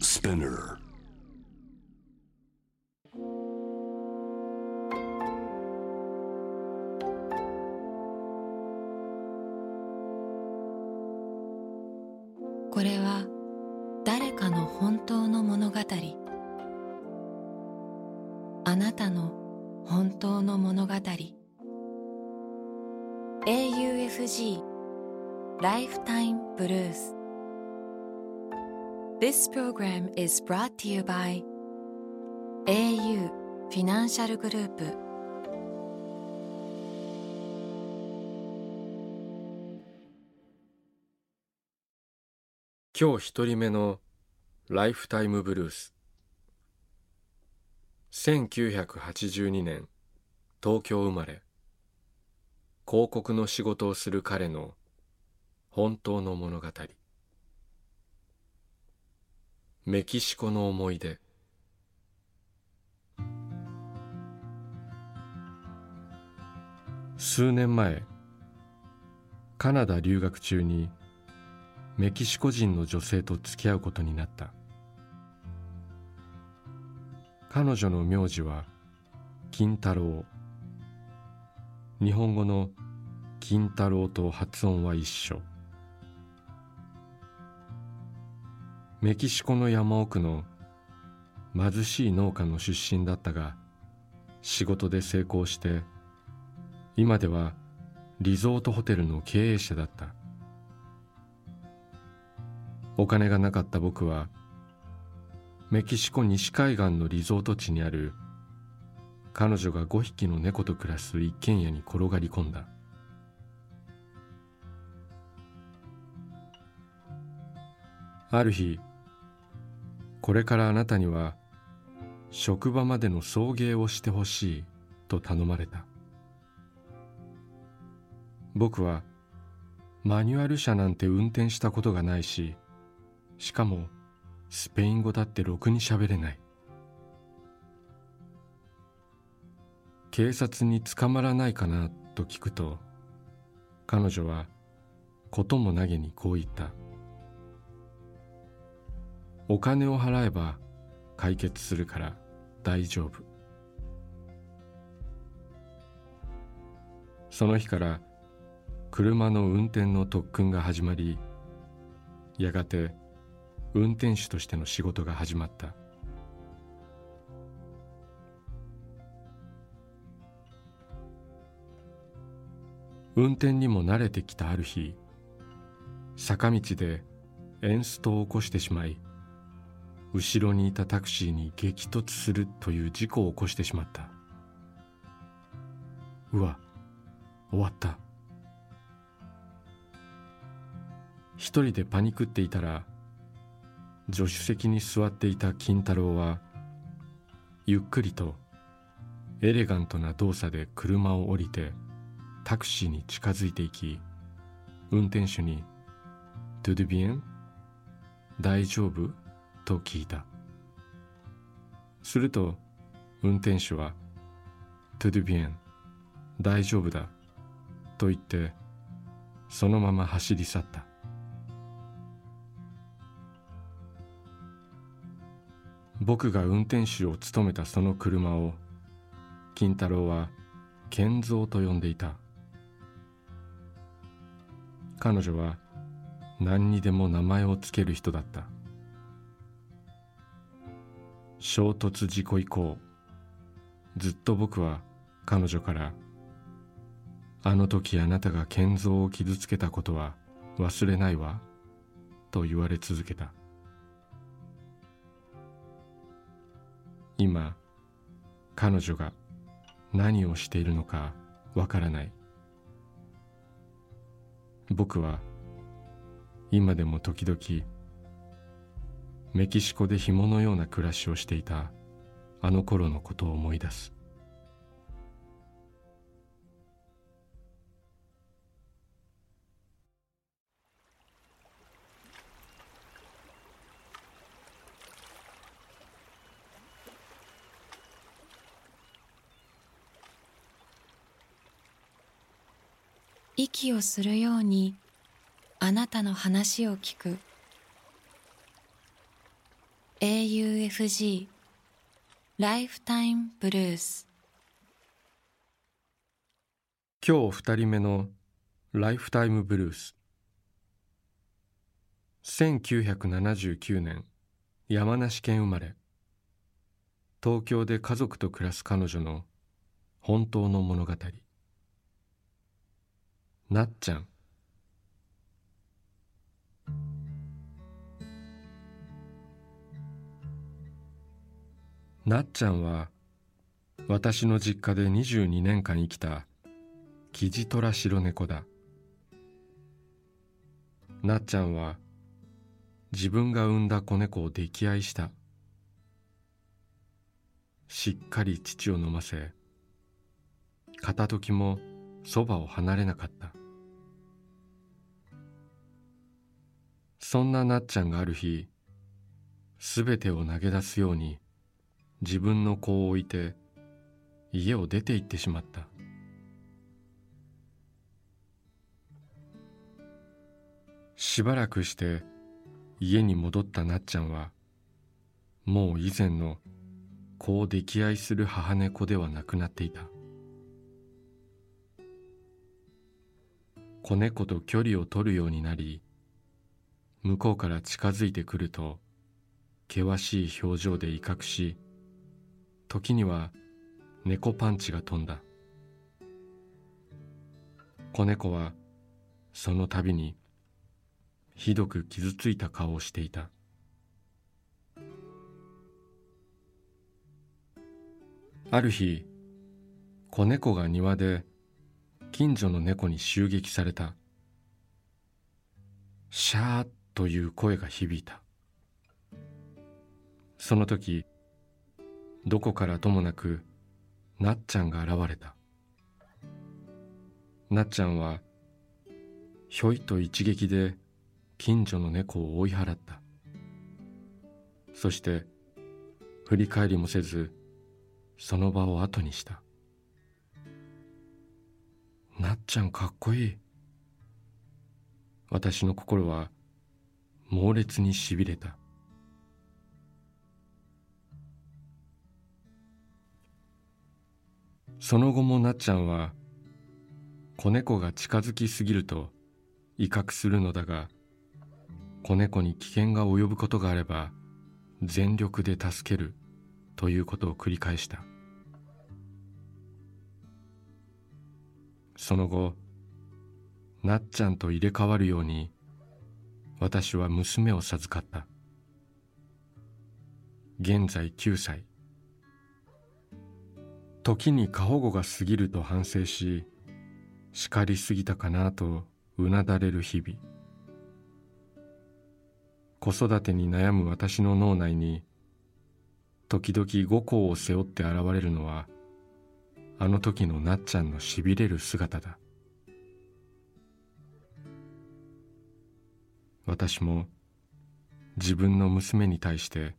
Spinner. This program is brought to you by au フィナンシャルグループ今日一人目のライフタイムブルース1982年東京生まれ広告の仕事をする彼の本当の物語メキシコの思い出。数年前カナダ留学中にメキシコ人の女性と付き合うことになった。彼女の名字は金太郎日本語の金太郎と発音は一緒。メキシコの山奥の貧しい農家の出身だったが仕事で成功して今ではリゾートホテルの経営者だった。お金がなかった僕はメキシコ西海岸のリゾート地にある彼女が5匹の猫と暮らす一軒家に転がり込んだ。ある日これからあなたには職場までの送迎をしてほしいと頼まれた。僕はマニュアル車なんて運転したことがないししかもスペイン語だってろくに喋れない。警察に捕まらないかなと聞くと彼女はことも投げにこう言った。お金を払えば解決するから大丈夫。その日から車の運転の特訓が始まりやがて運転手としての仕事が始まった。運転にも慣れてきたある日坂道でエンストを起こしてしまい後ろにいたタクシーに激突するという事故を起こしてしまった。うわ終わった。一人でパニクっていたら助手席に座っていた金太郎はゆっくりとエレガントな動作で車を降りてタクシーに近づいていき運転手に「トゥドゥビエン？大丈夫?」と聞いた。すると運転手は「トゥドゥビエン大丈夫だ」と言ってそのまま走り去った。僕が運転手を務めたその車を金太郎は健三と呼んでいた。彼女は何にでも名前をつける人だった。衝突事故以降ずっと僕は彼女から「あの時あなたが健三を傷つけたことは忘れないわ」と言われ続けた。今彼女が何をしているのかわからない。僕は今でも時々メキシコで紐のような暮らしをしていたあの頃のことを思い出す。息をするようにあなたの話を聞く。AUFG ライフタイムブルース。今日二人目のライフタイムブルース。1979年山梨県生まれ。東京で家族と暮らす彼女の本当の物語。なっちゃん。なっちゃんは私の実家で22年間生きたキジトラ白猫だ。なっちゃんは自分が産んだ子猫を溺愛した。しっかり乳を飲ませ片時もそばを離れなかった。そんななっちゃんがある日すべてを投げ出すように自分の子を置いて家を出て行ってしまった。しばらくして家に戻ったなっちゃんはもう以前の子を溺愛する母猫ではなくなっていた。子猫と距離を取るようになり向こうから近づいてくると険しい表情で威嚇し時には猫パンチが飛んだ。子猫はその度にひどく傷ついた顔をしていた。ある日子猫が庭で近所の猫に襲撃された。シャーという声が響いた。その時どこからともなくなっちゃんが現れた。なっちゃんはひょいと一撃で近所の猫を追い払った。そして振り返りもせずその場を後にした。なっちゃんかっこいい。私の心は猛烈にしびれた。その後もなっちゃんは子猫が近づきすぎると威嚇するのだが子猫に危険が及ぶことがあれば全力で助けるということを繰り返した。その後なっちゃんと入れ替わるように私は娘を授かった。現在9歳。時に過保護が過ぎると反省し叱りすぎたかなとうなだれる日々。子育てに悩む私の脳内に時々五行を背負って現れるのはあの時のなっちゃんのしびれる姿だ。私も自分の娘に対して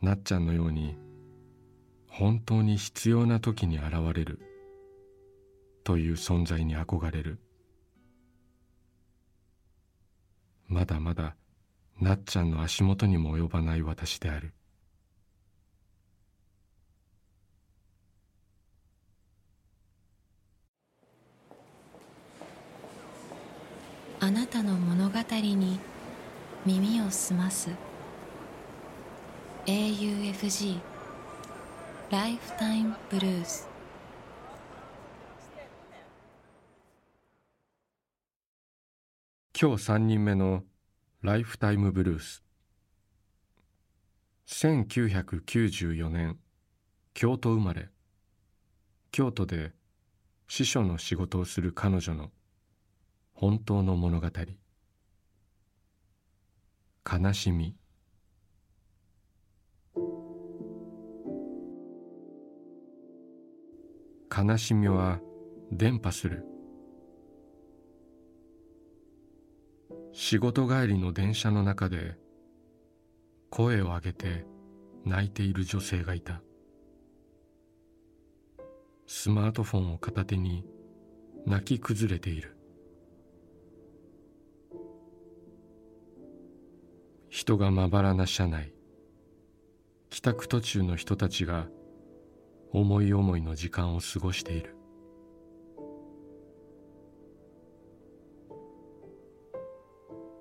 なっちゃんのように本当に必要な時に現れる。という存在に憧れる。まだまだなっちゃんの足元にも及ばない私である。あなたの物語に耳を澄ます。AUFG ライフタイムブルース今日3人目のライフタイムブルース1994年京都生まれ。京都で司書の仕事をする彼女の本当の物語。悲しみ。悲しみは伝播する。仕事帰りの電車の中で声を上げて泣いている女性がいた。スマートフォンを片手に泣き崩れている。人がまばらな車内帰宅途中の人たちが思い思いの時間を過ごしている。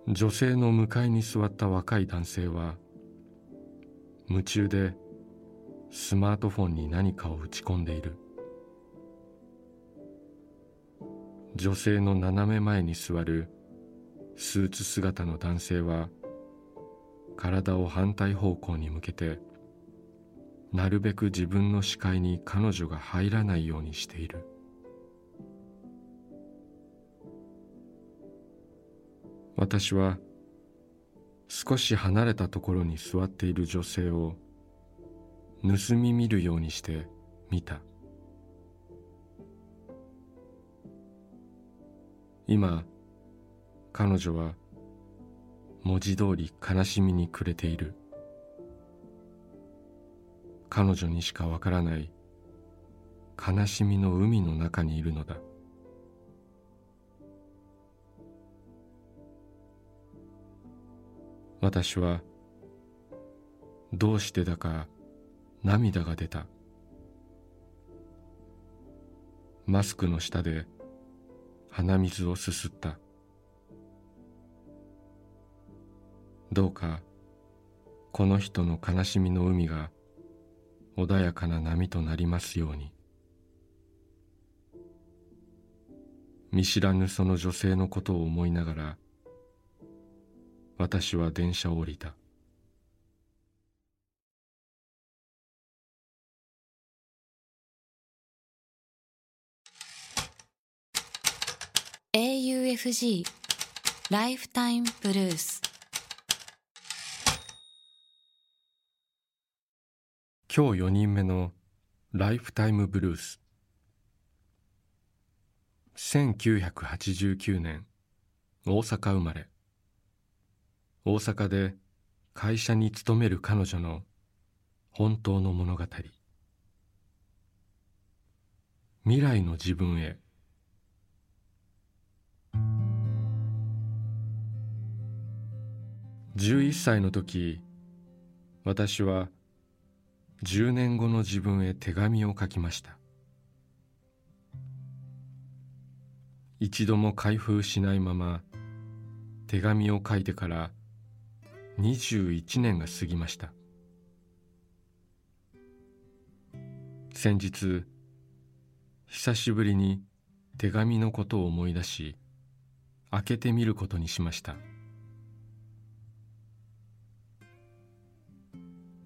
女性の向かいに座った若い男性は夢中でスマートフォンに何かを打ち込んでいる。女性の斜め前に座るスーツ姿の男性は体を反対方向に向けてなるべく自分の視界に彼女が入らないようにしている。私は少し離れたところに座っている女性を盗み見るようにして見た。今彼女は文字通り悲しみに暮れている。彼女にしかわからない悲しみの海の中にいるのだ。私はどうしてだか涙が出た。マスクの下で鼻水をすすった。どうかこの人の悲しみの海が穏やかな波となりますように。見知らぬその女性のことを思いながら私は電車を降りた。AUFG ライフタイムブルース。今日4人目のライフタイムブルース。1989年大阪生まれ。大阪で会社に勤める彼女の本当の物語。未来の自分へ。11歳の時私は10年後の自分へ手紙を書きました。一度も開封しないまま手紙を書いてから21年が過ぎました。先日久しぶりに手紙のことを思い出し開けてみることにしました。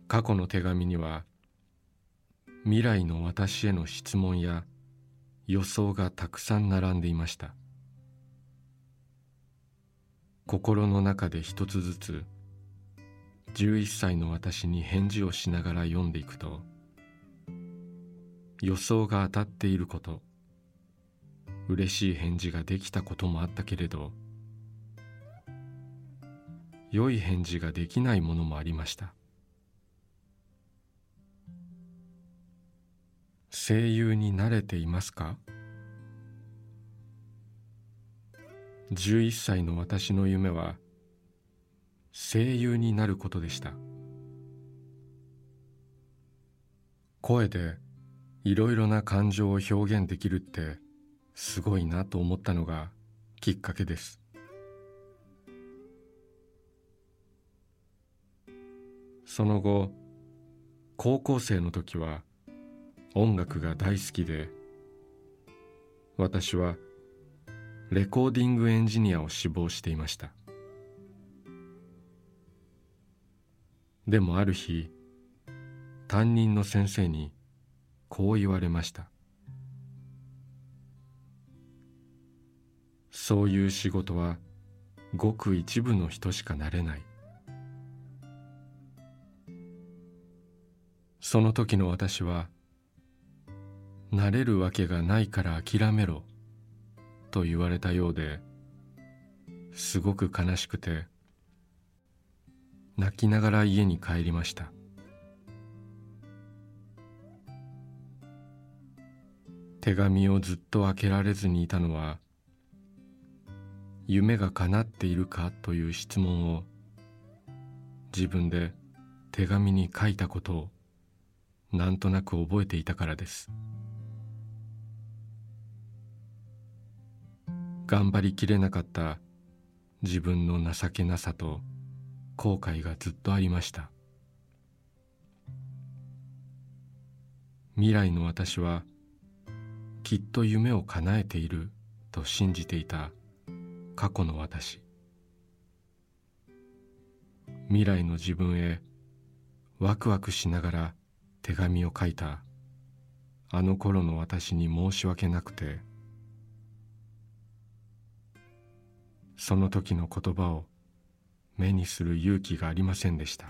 過去の手紙には未来の私への質問や予想がたくさん並んでいました。心の中で一つずつ11歳の私に返事をしながら読んでいくと予想が当たっていること嬉しい返事ができたこともあったけれど良い返事ができないものもありました。声優に慣れていますか？11歳の私の夢は声優になることでした。声でいろいろな感情を表現できるってすごいなと思ったのがきっかけです。その後高校生の時は音楽が大好きで私はレコーディングエンジニアを志望していました。でもある日担任の先生にこう言われました。そういう仕事はごく一部の人しかなれない。その時の私はなれるわけがないから諦めろ。と言われたようですごく悲しくて泣きながら家に帰りました。手紙をずっと開けられずにいたのは夢が叶っているかという質問を自分で手紙に書いたことをなんとなく覚えていたからです。頑張りきれなかった自分の情けなさと後悔がずっとありました。未来の私はきっと夢を叶えていると信じていた過去の私。未来の自分へワクワクしながら手紙を書いた。あの頃の私に申し訳なくてその時の言葉を目にする勇気がありませんでした。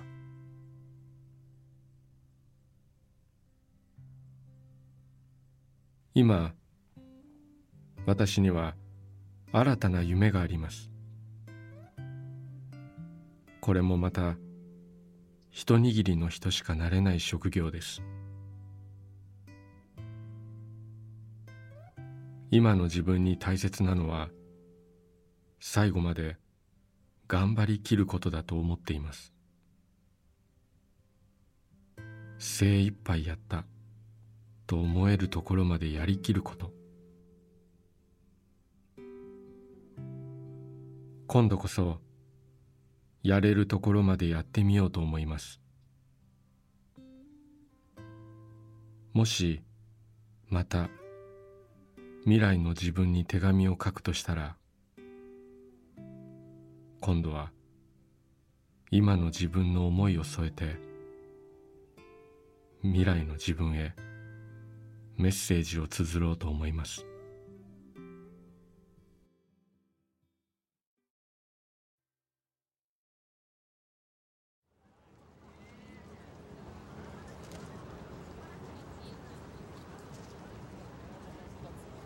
今私には新たな夢があります。これもまた一握りの人しかなれない職業です。今の自分に大切なのは最後まで頑張りきることだと思っています。精一杯やったと思えるところまでやりきること。今度こそやれるところまでやってみようと思います。もしまた未来の自分に手紙を書くとしたら今度は今の自分の思いを添えて未来の自分へメッセージを綴ろうと思います。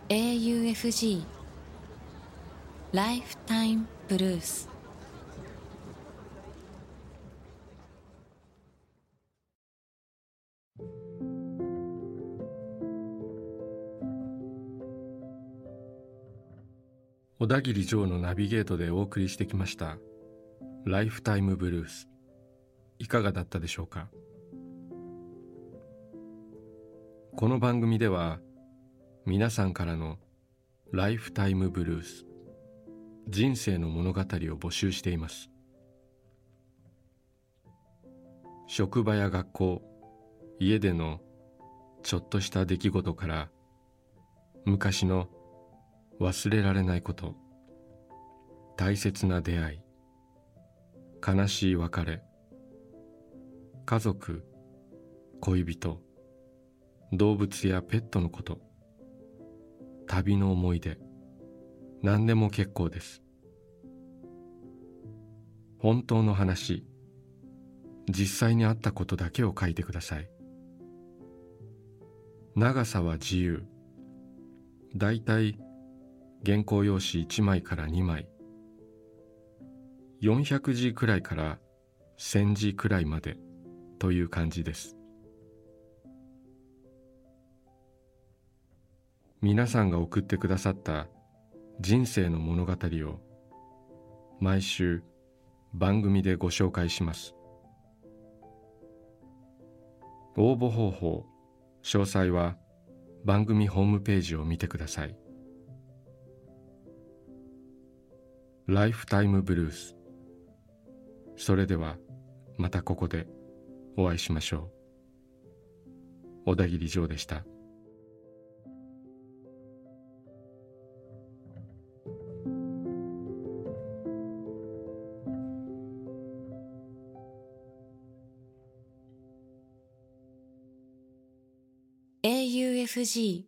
AUFG ライフタイムブルース小田切城のナビゲートでお送りしてきました。ライフタイムブルースいかがだったでしょうか？この番組では皆さんからのライフタイムブルース人生の物語を募集しています。職場や学校家でのちょっとした出来事から昔の忘れられないこと。大切な出会い。悲しい別れ。家族。恋人。動物やペットのこと。旅の思い出。何でも結構です。本当の話。実際にあったことだけを書いてください。長さは自由。だいたい原稿用紙1枚から2枚。400字くらいから1000字くらいまでという感じです。皆さんが送ってくださった人生の物語を毎週番組でご紹介します。応募方法詳細は番組ホームページを見てください。ライフタイムブルースそれではまたここでお会いしましょう。小田切城でした。AUFG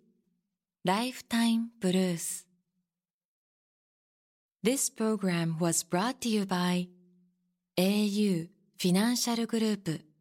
Lifetime Blues This program was brought to you by au フィ